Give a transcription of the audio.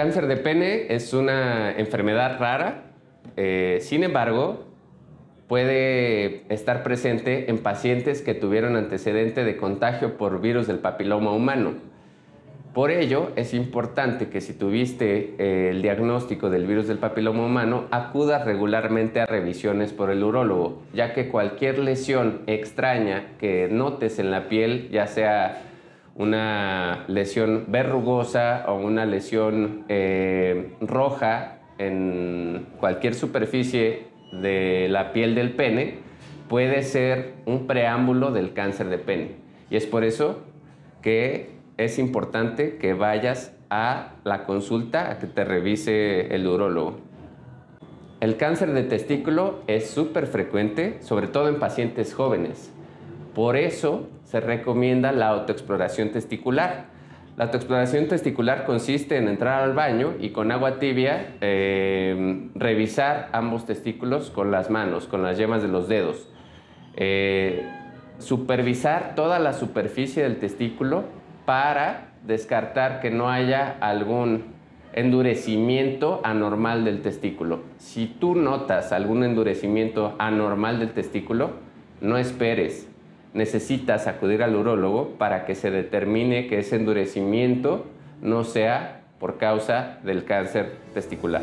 cáncer de pene es una enfermedad rara, eh, sin embargo, puede estar presente en pacientes que tuvieron antecedente de contagio por virus del papiloma humano. Por ello, es importante que si tuviste eh, el diagnóstico del virus del papiloma humano, acudas regularmente a revisiones por el urólogo, ya que cualquier lesión extraña que notes en la piel, ya sea una lesión verrugosa o una lesión eh, roja en cualquier superficie de la piel del pene, puede ser un preámbulo del cáncer de pene. Y es por eso que es importante que vayas a la consulta a que te revise el urólogo. El cáncer de testículo es súper frecuente, sobre todo en pacientes jóvenes. Por eso se recomienda la autoexploración testicular. La autoexploración testicular consiste en entrar al baño y con agua tibia eh, revisar ambos testículos con las manos, con las yemas de los dedos. Eh, supervisar toda la superficie del testículo para descartar que no haya algún endurecimiento anormal del testículo. Si tú notas algún endurecimiento anormal del testículo, no esperes, necesitas acudir al urólogo para que se determine que ese endurecimiento no sea por causa del cáncer testicular.